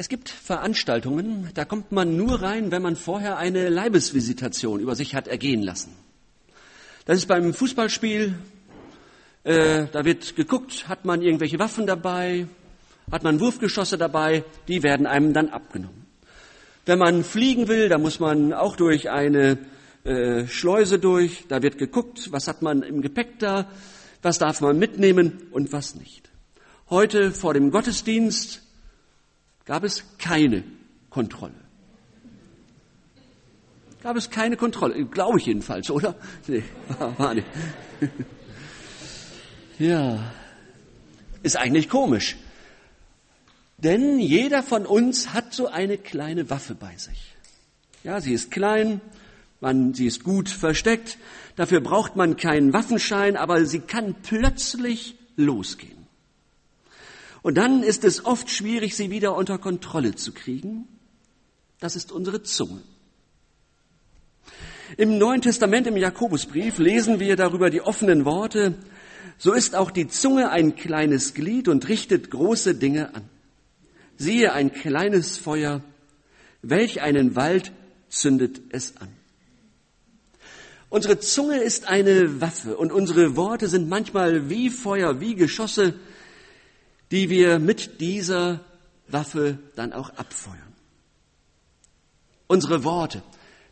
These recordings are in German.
Es gibt Veranstaltungen, da kommt man nur rein, wenn man vorher eine Leibesvisitation über sich hat ergehen lassen. Das ist beim Fußballspiel, äh, da wird geguckt, hat man irgendwelche Waffen dabei, hat man Wurfgeschosse dabei, die werden einem dann abgenommen. Wenn man fliegen will, da muss man auch durch eine äh, Schleuse durch, da wird geguckt, was hat man im Gepäck da, was darf man mitnehmen und was nicht. Heute vor dem Gottesdienst gab es keine Kontrolle. Gab es keine Kontrolle, glaube ich jedenfalls, oder? Nee, war nicht. Ja, ist eigentlich komisch. Denn jeder von uns hat so eine kleine Waffe bei sich. Ja, sie ist klein, man, sie ist gut versteckt, dafür braucht man keinen Waffenschein, aber sie kann plötzlich losgehen. Und dann ist es oft schwierig, sie wieder unter Kontrolle zu kriegen. Das ist unsere Zunge. Im Neuen Testament, im Jakobusbrief, lesen wir darüber die offenen Worte, so ist auch die Zunge ein kleines Glied und richtet große Dinge an. Siehe ein kleines Feuer, welch einen Wald zündet es an. Unsere Zunge ist eine Waffe und unsere Worte sind manchmal wie Feuer, wie Geschosse, die wir mit dieser Waffe dann auch abfeuern. Unsere Worte,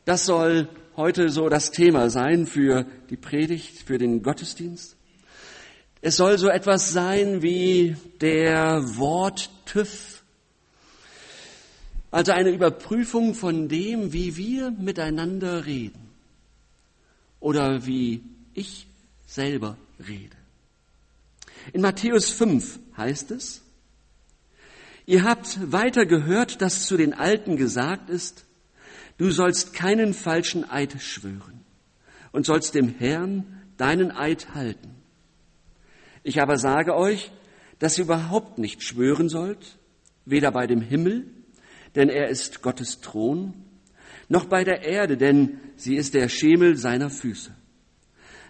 das soll heute so das Thema sein für die Predigt, für den Gottesdienst. Es soll so etwas sein wie der Worttüff, also eine Überprüfung von dem, wie wir miteinander reden oder wie ich selber rede. In Matthäus 5 heißt es, ihr habt weiter gehört, dass zu den Alten gesagt ist, du sollst keinen falschen Eid schwören und sollst dem Herrn deinen Eid halten. Ich aber sage euch, dass ihr überhaupt nicht schwören sollt, weder bei dem Himmel, denn er ist Gottes Thron, noch bei der Erde, denn sie ist der Schemel seiner Füße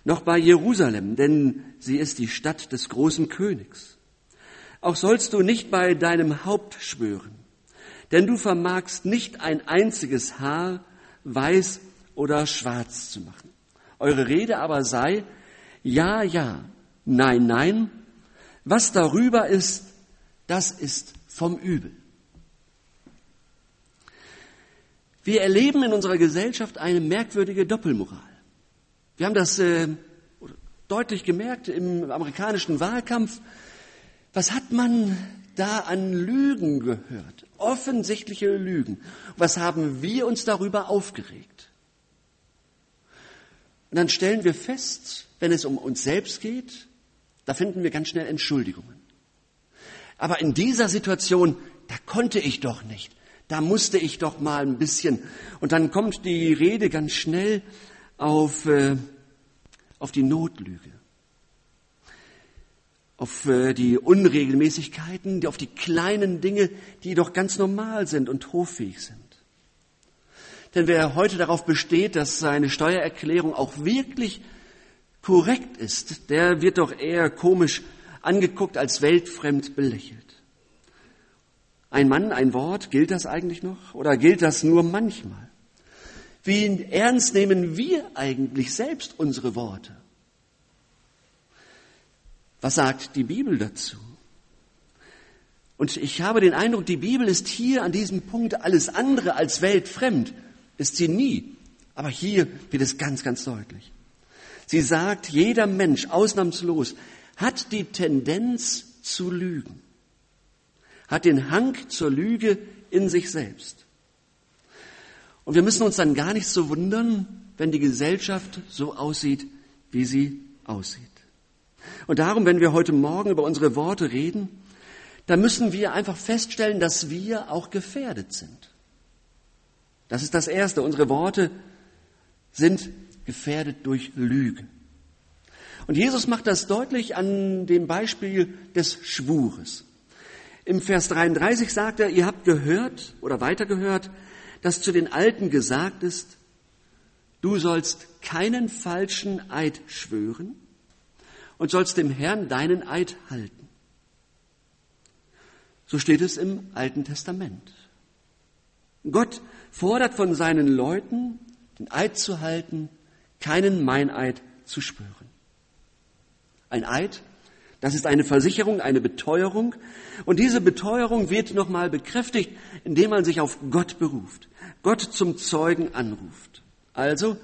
noch bei Jerusalem, denn sie ist die Stadt des großen Königs. Auch sollst du nicht bei deinem Haupt schwören, denn du vermagst nicht ein einziges Haar weiß oder schwarz zu machen. Eure Rede aber sei, ja, ja, nein, nein, was darüber ist, das ist vom Übel. Wir erleben in unserer Gesellschaft eine merkwürdige Doppelmoral. Wir haben das äh, deutlich gemerkt im amerikanischen Wahlkampf. Was hat man da an Lügen gehört? Offensichtliche Lügen. Was haben wir uns darüber aufgeregt? Und dann stellen wir fest, wenn es um uns selbst geht, da finden wir ganz schnell Entschuldigungen. Aber in dieser Situation, da konnte ich doch nicht. Da musste ich doch mal ein bisschen. Und dann kommt die Rede ganz schnell auf, äh, auf die Notlüge, auf äh, die Unregelmäßigkeiten, auf die kleinen Dinge, die doch ganz normal sind und hoffähig sind. Denn wer heute darauf besteht, dass seine Steuererklärung auch wirklich korrekt ist, der wird doch eher komisch angeguckt als weltfremd belächelt. Ein Mann, ein Wort, gilt das eigentlich noch oder gilt das nur manchmal? Wie ernst nehmen wir eigentlich selbst unsere Worte? Was sagt die Bibel dazu? Und ich habe den Eindruck, die Bibel ist hier an diesem Punkt alles andere als weltfremd. Ist sie nie. Aber hier wird es ganz, ganz deutlich. Sie sagt, jeder Mensch ausnahmslos hat die Tendenz zu lügen, hat den Hang zur Lüge in sich selbst. Und wir müssen uns dann gar nicht so wundern, wenn die Gesellschaft so aussieht, wie sie aussieht. Und darum, wenn wir heute Morgen über unsere Worte reden, da müssen wir einfach feststellen, dass wir auch gefährdet sind. Das ist das Erste. Unsere Worte sind gefährdet durch Lüge. Und Jesus macht das deutlich an dem Beispiel des Schwures. Im Vers 33 sagt er, ihr habt gehört oder weitergehört, dass zu den Alten gesagt ist, du sollst keinen falschen Eid schwören und sollst dem Herrn deinen Eid halten. So steht es im Alten Testament. Gott fordert von seinen Leuten, den Eid zu halten, keinen Meineid zu spüren. Ein Eid, das ist eine Versicherung, eine Beteuerung. Und diese Beteuerung wird nochmal bekräftigt, indem man sich auf Gott beruft, Gott zum Zeugen anruft. Also,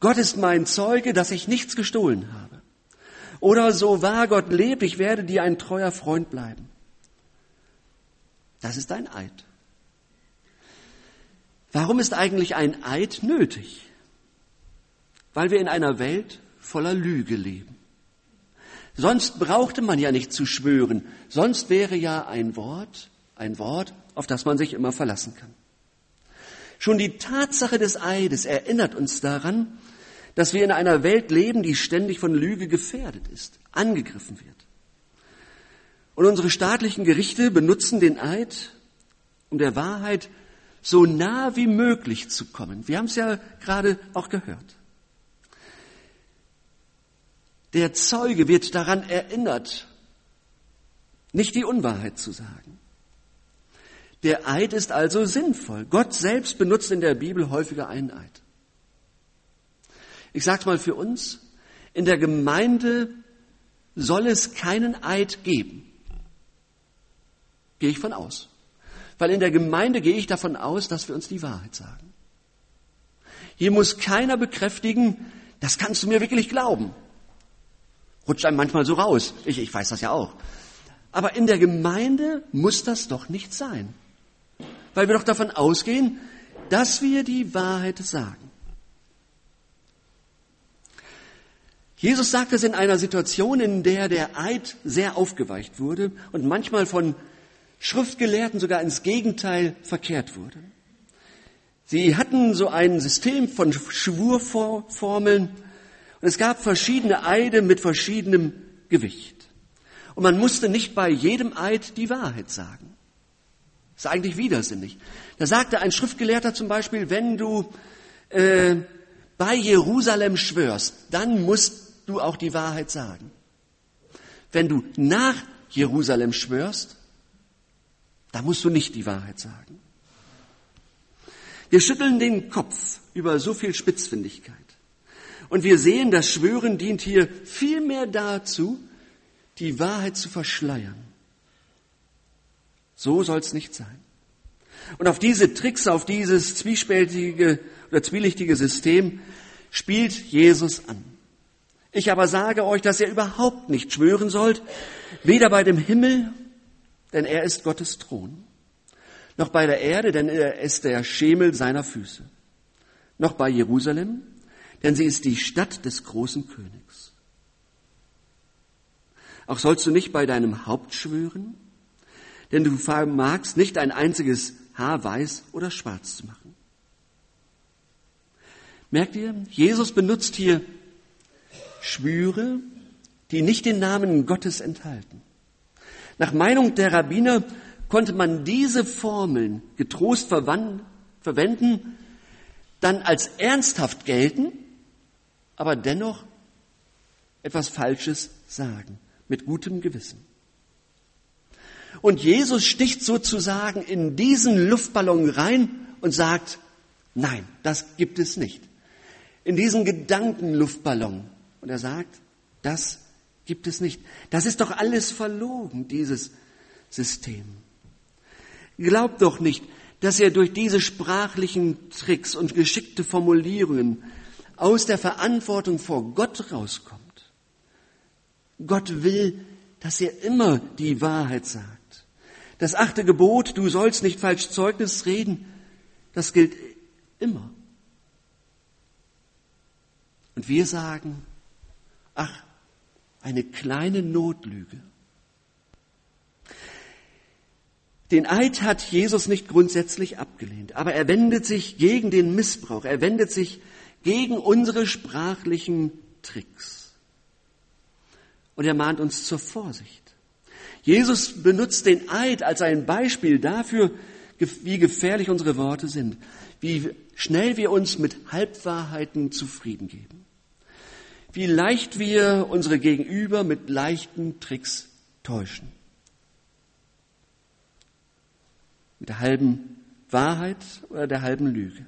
Gott ist mein Zeuge, dass ich nichts gestohlen habe. Oder so wahr Gott lebt, ich werde dir ein treuer Freund bleiben. Das ist ein Eid. Warum ist eigentlich ein Eid nötig? Weil wir in einer Welt voller Lüge leben. Sonst brauchte man ja nicht zu schwören. Sonst wäre ja ein Wort, ein Wort, auf das man sich immer verlassen kann. Schon die Tatsache des Eides erinnert uns daran, dass wir in einer Welt leben, die ständig von Lüge gefährdet ist, angegriffen wird. Und unsere staatlichen Gerichte benutzen den Eid, um der Wahrheit so nah wie möglich zu kommen. Wir haben es ja gerade auch gehört. Der Zeuge wird daran erinnert, nicht die Unwahrheit zu sagen. Der Eid ist also sinnvoll. Gott selbst benutzt in der Bibel häufiger einen Eid. Ich sage mal für uns, in der Gemeinde soll es keinen Eid geben. Gehe ich von aus. Weil in der Gemeinde gehe ich davon aus, dass wir uns die Wahrheit sagen. Hier muss keiner bekräftigen, das kannst du mir wirklich glauben. Rutscht einem manchmal so raus. Ich, ich weiß das ja auch. Aber in der Gemeinde muss das doch nicht sein. Weil wir doch davon ausgehen, dass wir die Wahrheit sagen. Jesus sagt es in einer Situation, in der der Eid sehr aufgeweicht wurde und manchmal von Schriftgelehrten sogar ins Gegenteil verkehrt wurde. Sie hatten so ein System von Schwurformeln und es gab verschiedene Eide mit verschiedenem Gewicht. Und man musste nicht bei jedem Eid die Wahrheit sagen. Das ist eigentlich widersinnig. Da sagte ein Schriftgelehrter zum Beispiel, wenn du äh, bei Jerusalem schwörst, dann musst du auch die Wahrheit sagen. Wenn du nach Jerusalem schwörst, da musst du nicht die Wahrheit sagen. Wir schütteln den Kopf über so viel Spitzfindigkeit. Und wir sehen, das Schwören dient hier vielmehr dazu, die Wahrheit zu verschleiern. So soll es nicht sein. Und auf diese Tricks, auf dieses zwiespältige oder zwielichtige System spielt Jesus an. Ich aber sage euch, dass ihr überhaupt nicht schwören sollt, weder bei dem Himmel, denn er ist Gottes Thron, noch bei der Erde, denn er ist der Schemel seiner Füße, noch bei Jerusalem, denn sie ist die Stadt des großen Königs. Auch sollst du nicht bei deinem Haupt schwören, denn du vermagst nicht ein einziges Haar weiß oder schwarz zu machen. Merkt ihr, Jesus benutzt hier Schwüre, die nicht den Namen Gottes enthalten. Nach Meinung der Rabbiner konnte man diese Formeln getrost verwenden, dann als ernsthaft gelten, aber dennoch etwas Falsches sagen, mit gutem Gewissen. Und Jesus sticht sozusagen in diesen Luftballon rein und sagt, nein, das gibt es nicht. In diesen Gedankenluftballon und er sagt, das gibt es nicht. Das ist doch alles verlogen, dieses System. Glaubt doch nicht, dass er durch diese sprachlichen Tricks und geschickte Formulierungen aus der Verantwortung vor Gott rauskommt. Gott will, dass er immer die Wahrheit sagt. Das achte Gebot, du sollst nicht falsch Zeugnis reden, das gilt immer. Und wir sagen, Ach, eine kleine Notlüge. Den Eid hat Jesus nicht grundsätzlich abgelehnt, aber er wendet sich gegen den Missbrauch, er wendet sich gegen unsere sprachlichen Tricks. Und er mahnt uns zur Vorsicht. Jesus benutzt den Eid als ein Beispiel dafür, wie gefährlich unsere Worte sind, wie schnell wir uns mit Halbwahrheiten zufrieden geben wie leicht wir unsere Gegenüber mit leichten Tricks täuschen. Mit der halben Wahrheit oder der halben Lüge.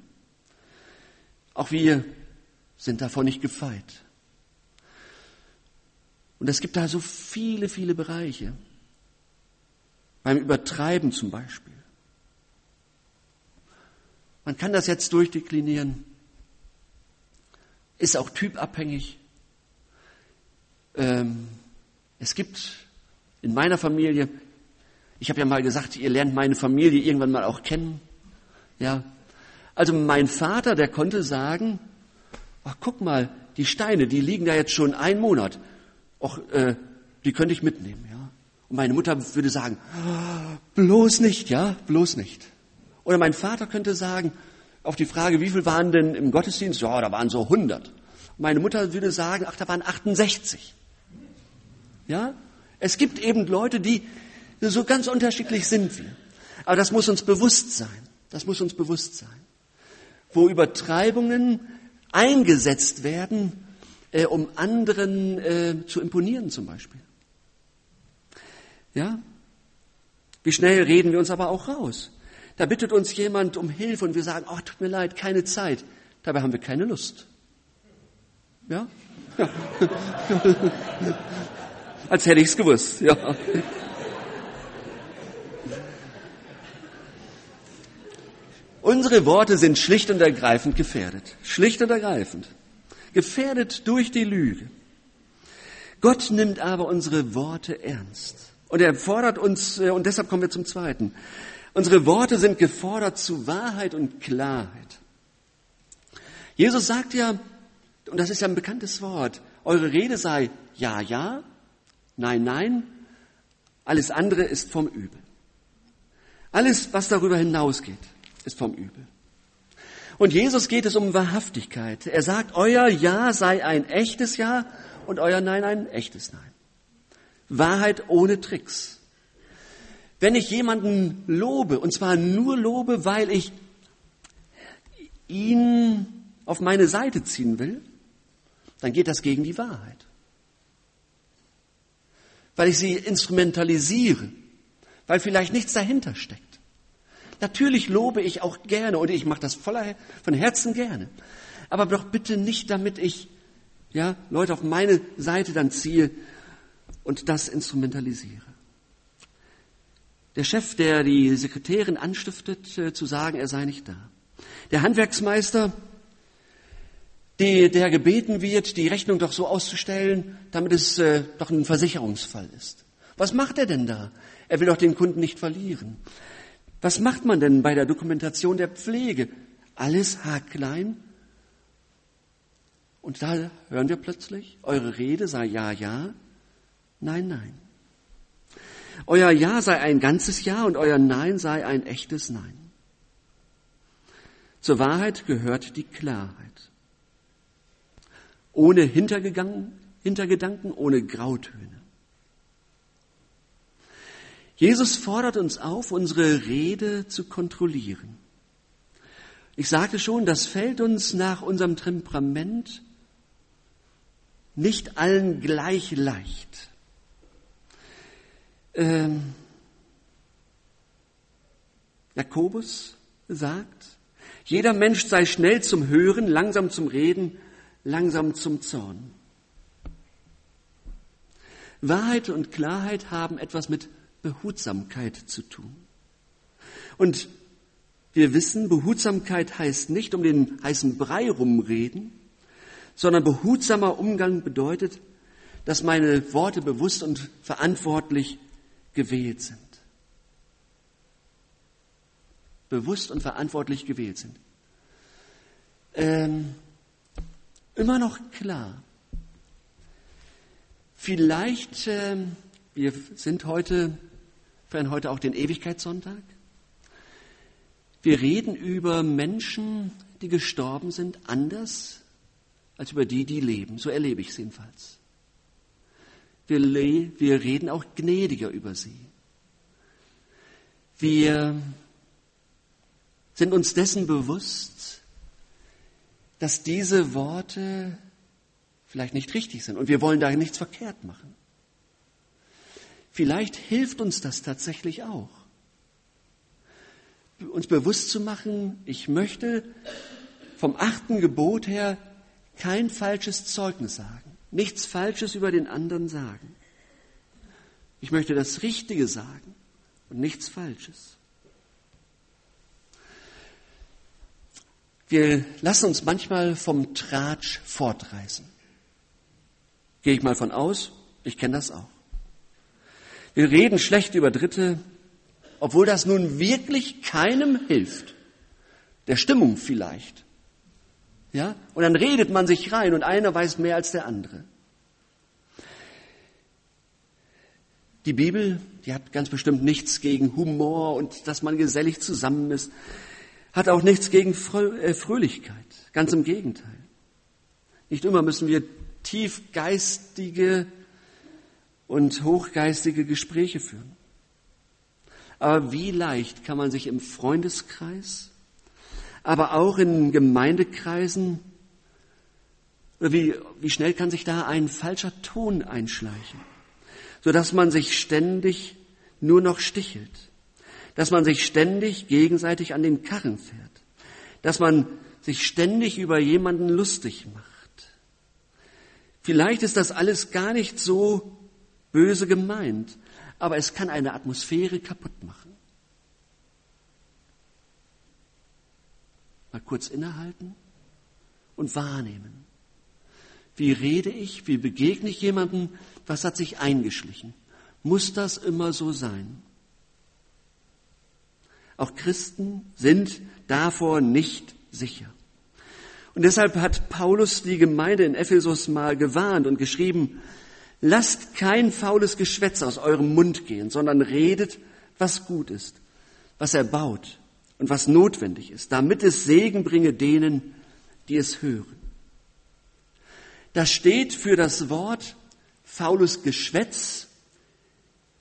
Auch wir sind davon nicht gefeit. Und es gibt da so viele, viele Bereiche. Beim Übertreiben zum Beispiel. Man kann das jetzt durchdeklinieren. Ist auch typabhängig. Ähm, es gibt in meiner Familie, ich habe ja mal gesagt, ihr lernt meine Familie irgendwann mal auch kennen. Ja. Also mein Vater, der konnte sagen, ach guck mal, die Steine, die liegen da jetzt schon einen Monat. Och, äh, die könnte ich mitnehmen, ja. Und meine Mutter würde sagen, bloß nicht, ja, bloß nicht. Oder mein Vater könnte sagen, auf die Frage, wie viel waren denn im Gottesdienst? Ja, da waren so 100. Meine Mutter würde sagen, ach, da waren 68. Ja? Es gibt eben Leute, die so ganz unterschiedlich sind wir. Aber das muss uns bewusst sein. Das muss uns bewusst sein. Wo Übertreibungen eingesetzt werden, äh, um anderen äh, zu imponieren zum Beispiel. Ja? Wie schnell reden wir uns aber auch raus? Da bittet uns jemand um Hilfe und wir sagen, oh, tut mir leid, keine Zeit. Dabei haben wir keine Lust. Ja? Als hätte ich es gewusst. Ja. Unsere Worte sind schlicht und ergreifend gefährdet. Schlicht und ergreifend. Gefährdet durch die Lüge. Gott nimmt aber unsere Worte ernst. Und er fordert uns, äh, und deshalb kommen wir zum zweiten. Unsere Worte sind gefordert zu Wahrheit und Klarheit. Jesus sagt ja, und das ist ja ein bekanntes Wort, eure Rede sei ja, ja, nein, nein, alles andere ist vom Übel. Alles, was darüber hinausgeht, ist vom Übel. Und Jesus geht es um Wahrhaftigkeit. Er sagt, euer Ja sei ein echtes Ja und euer Nein ein echtes Nein. Wahrheit ohne Tricks. Wenn ich jemanden lobe, und zwar nur lobe, weil ich ihn auf meine Seite ziehen will, dann geht das gegen die Wahrheit. Weil ich sie instrumentalisiere, weil vielleicht nichts dahinter steckt. Natürlich lobe ich auch gerne und ich mache das voller, von Herzen gerne. Aber doch bitte nicht, damit ich ja, Leute auf meine Seite dann ziehe und das instrumentalisiere. Der Chef, der die Sekretärin anstiftet, äh, zu sagen, er sei nicht da. Der Handwerksmeister, die, der gebeten wird, die Rechnung doch so auszustellen, damit es äh, doch ein Versicherungsfall ist. Was macht er denn da? Er will doch den Kunden nicht verlieren. Was macht man denn bei der Dokumentation der Pflege? Alles haarklein? Und da hören wir plötzlich, eure Rede sei ja, ja, nein, nein. Euer Ja sei ein ganzes Ja und euer Nein sei ein echtes Nein. Zur Wahrheit gehört die Klarheit. Ohne Hintergedanken, ohne Grautöne. Jesus fordert uns auf, unsere Rede zu kontrollieren. Ich sagte schon, das fällt uns nach unserem Temperament nicht allen gleich leicht. Ähm, Jakobus sagt, jeder Mensch sei schnell zum Hören, langsam zum Reden, langsam zum Zorn. Wahrheit und Klarheit haben etwas mit Behutsamkeit zu tun. Und wir wissen, Behutsamkeit heißt nicht um den heißen Brei rumreden, sondern behutsamer Umgang bedeutet, dass meine Worte bewusst und verantwortlich gewählt sind. Bewusst und verantwortlich gewählt sind. Ähm, immer noch klar. Vielleicht, äh, wir sind heute, feiern heute auch den Ewigkeitssonntag. Wir reden über Menschen, die gestorben sind, anders als über die, die leben. So erlebe ich es jedenfalls. Wir, wir reden auch gnädiger über sie. Wir sind uns dessen bewusst, dass diese Worte vielleicht nicht richtig sind und wir wollen da nichts verkehrt machen. Vielleicht hilft uns das tatsächlich auch. uns bewusst zu machen, ich möchte vom achten Gebot her kein falsches Zeugnis sagen, nichts Falsches über den anderen sagen. Ich möchte das Richtige sagen und nichts Falsches. Wir lassen uns manchmal vom Tratsch fortreißen. Gehe ich mal von aus, ich kenne das auch. Wir reden schlecht über Dritte, obwohl das nun wirklich keinem hilft. Der Stimmung vielleicht. Ja? Und dann redet man sich rein und einer weiß mehr als der andere. Die Bibel, die hat ganz bestimmt nichts gegen Humor und dass man gesellig zusammen ist, hat auch nichts gegen äh, Fröhlichkeit. Ganz im Gegenteil. Nicht immer müssen wir tiefgeistige und hochgeistige Gespräche führen. Aber wie leicht kann man sich im Freundeskreis, aber auch in Gemeindekreisen, wie, wie schnell kann sich da ein falscher Ton einschleichen, sodass man sich ständig nur noch stichelt, dass man sich ständig gegenseitig an den Karren fährt, dass man sich ständig über jemanden lustig macht. Vielleicht ist das alles gar nicht so böse gemeint, aber es kann eine Atmosphäre kaputt machen. Mal kurz innehalten und wahrnehmen. Wie rede ich? Wie begegne ich jemandem? Was hat sich eingeschlichen? Muss das immer so sein? Auch Christen sind davor nicht sicher. Und deshalb hat Paulus die Gemeinde in Ephesus mal gewarnt und geschrieben, Lasst kein faules Geschwätz aus eurem Mund gehen, sondern redet, was gut ist, was erbaut und was notwendig ist, damit es Segen bringe denen, die es hören. Da steht für das Wort faules Geschwätz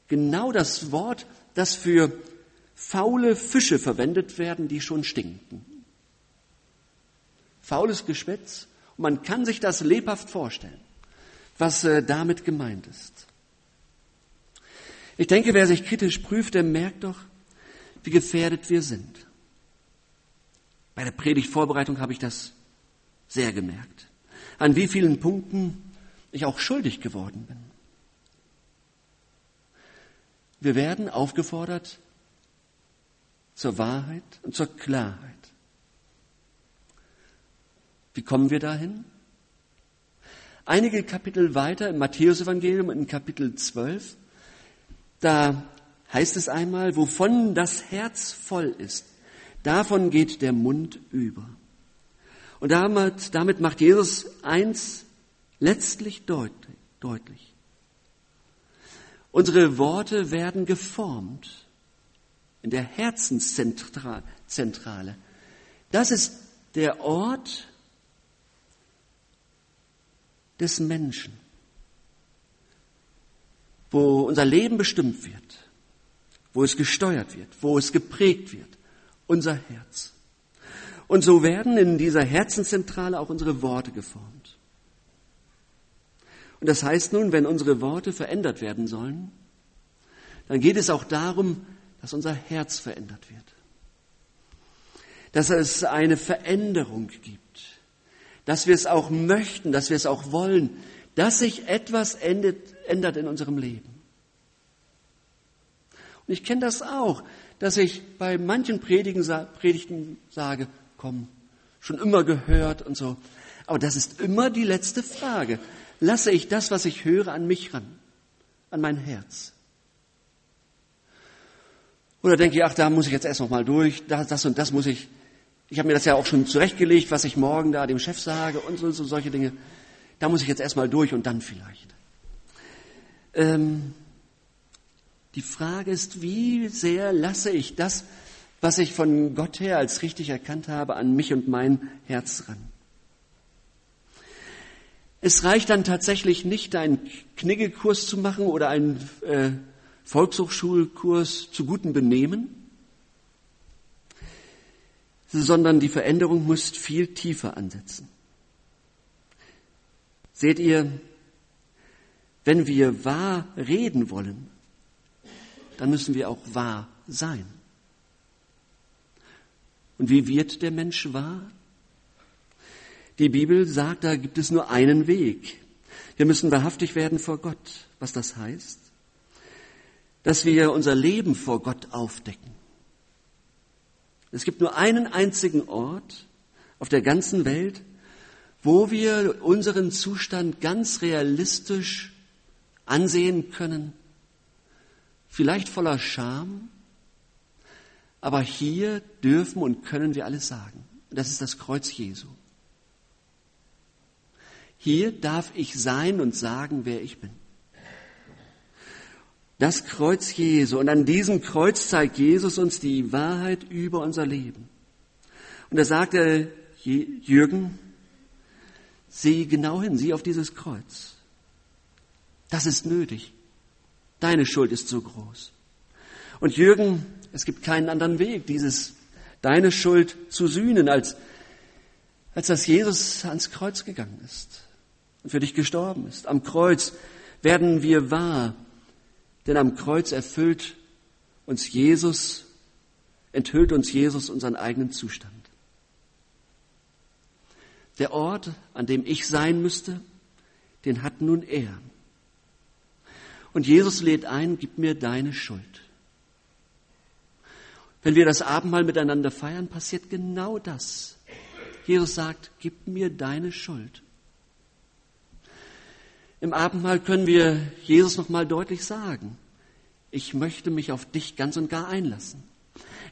genau das Wort, das für faule Fische verwendet werden, die schon stinken. Faules Geschwätz. Und man kann sich das lebhaft vorstellen was äh, damit gemeint ist. Ich denke, wer sich kritisch prüft, der merkt doch, wie gefährdet wir sind. Bei der Predigtvorbereitung habe ich das sehr gemerkt. An wie vielen Punkten ich auch schuldig geworden bin. Wir werden aufgefordert zur Wahrheit und zur Klarheit. Wie kommen wir dahin? Einige Kapitel weiter im Matthäusevangelium in Kapitel 12, da heißt es einmal, wovon das Herz voll ist, davon geht der Mund über. Und damit, damit macht Jesus eins letztlich deutlich. Unsere Worte werden geformt in der Herzenszentrale. Das ist der Ort, des Menschen, wo unser Leben bestimmt wird, wo es gesteuert wird, wo es geprägt wird, unser Herz. Und so werden in dieser Herzenzentrale auch unsere Worte geformt. Und das heißt nun, wenn unsere Worte verändert werden sollen, dann geht es auch darum, dass unser Herz verändert wird. Dass es eine Veränderung gibt dass wir es auch möchten, dass wir es auch wollen, dass sich etwas ändert in unserem Leben. Und ich kenne das auch, dass ich bei manchen Predigen, Predigten sage, komm, schon immer gehört und so. Aber das ist immer die letzte Frage. Lasse ich das, was ich höre, an mich ran, an mein Herz? Oder denke ich, ach, da muss ich jetzt erst noch mal durch, das und das muss ich ich habe mir das ja auch schon zurechtgelegt, was ich morgen da dem Chef sage und so, so solche Dinge. Da muss ich jetzt erstmal durch und dann vielleicht. Ähm, die Frage ist, wie sehr lasse ich das, was ich von Gott her als richtig erkannt habe, an mich und mein Herz ran? Es reicht dann tatsächlich nicht, einen Kniggelkurs zu machen oder einen äh, Volkshochschulkurs zu gutem Benehmen sondern die Veränderung muss viel tiefer ansetzen. Seht ihr, wenn wir wahr reden wollen, dann müssen wir auch wahr sein. Und wie wird der Mensch wahr? Die Bibel sagt, da gibt es nur einen Weg. Wir müssen wahrhaftig werden vor Gott. Was das heißt? Dass wir unser Leben vor Gott aufdecken. Es gibt nur einen einzigen Ort auf der ganzen Welt, wo wir unseren Zustand ganz realistisch ansehen können, vielleicht voller Scham, aber hier dürfen und können wir alles sagen. Das ist das Kreuz Jesu. Hier darf ich sein und sagen, wer ich bin. Das Kreuz Jesu. Und an diesem Kreuz zeigt Jesus uns die Wahrheit über unser Leben. Und er, Jürgen, sieh genau hin, sieh auf dieses Kreuz. Das ist nötig. Deine Schuld ist so groß. Und Jürgen, es gibt keinen anderen Weg, dieses, deine Schuld zu sühnen, als, als dass Jesus ans Kreuz gegangen ist und für dich gestorben ist. Am Kreuz werden wir wahr, denn am Kreuz erfüllt uns Jesus, enthüllt uns Jesus unseren eigenen Zustand. Der Ort, an dem ich sein müsste, den hat nun er. Und Jesus lädt ein, gib mir deine Schuld. Wenn wir das Abendmahl miteinander feiern, passiert genau das. Jesus sagt, gib mir deine Schuld. Im Abendmahl können wir Jesus nochmal deutlich sagen, ich möchte mich auf dich ganz und gar einlassen.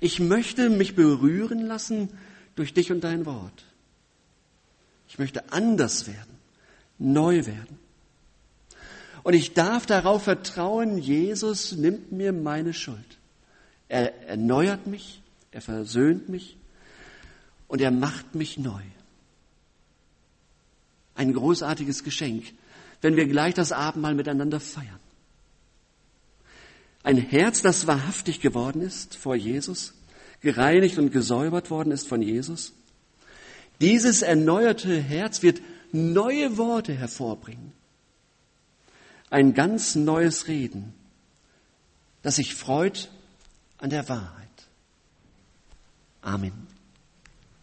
Ich möchte mich berühren lassen durch dich und dein Wort. Ich möchte anders werden, neu werden. Und ich darf darauf vertrauen, Jesus nimmt mir meine Schuld. Er erneuert mich, er versöhnt mich und er macht mich neu. Ein großartiges Geschenk, wenn wir gleich das Abendmahl miteinander feiern. Ein Herz, das wahrhaftig geworden ist vor Jesus, gereinigt und gesäubert worden ist von Jesus. Dieses erneuerte Herz wird neue Worte hervorbringen. Ein ganz neues Reden, das sich freut an der Wahrheit. Amen.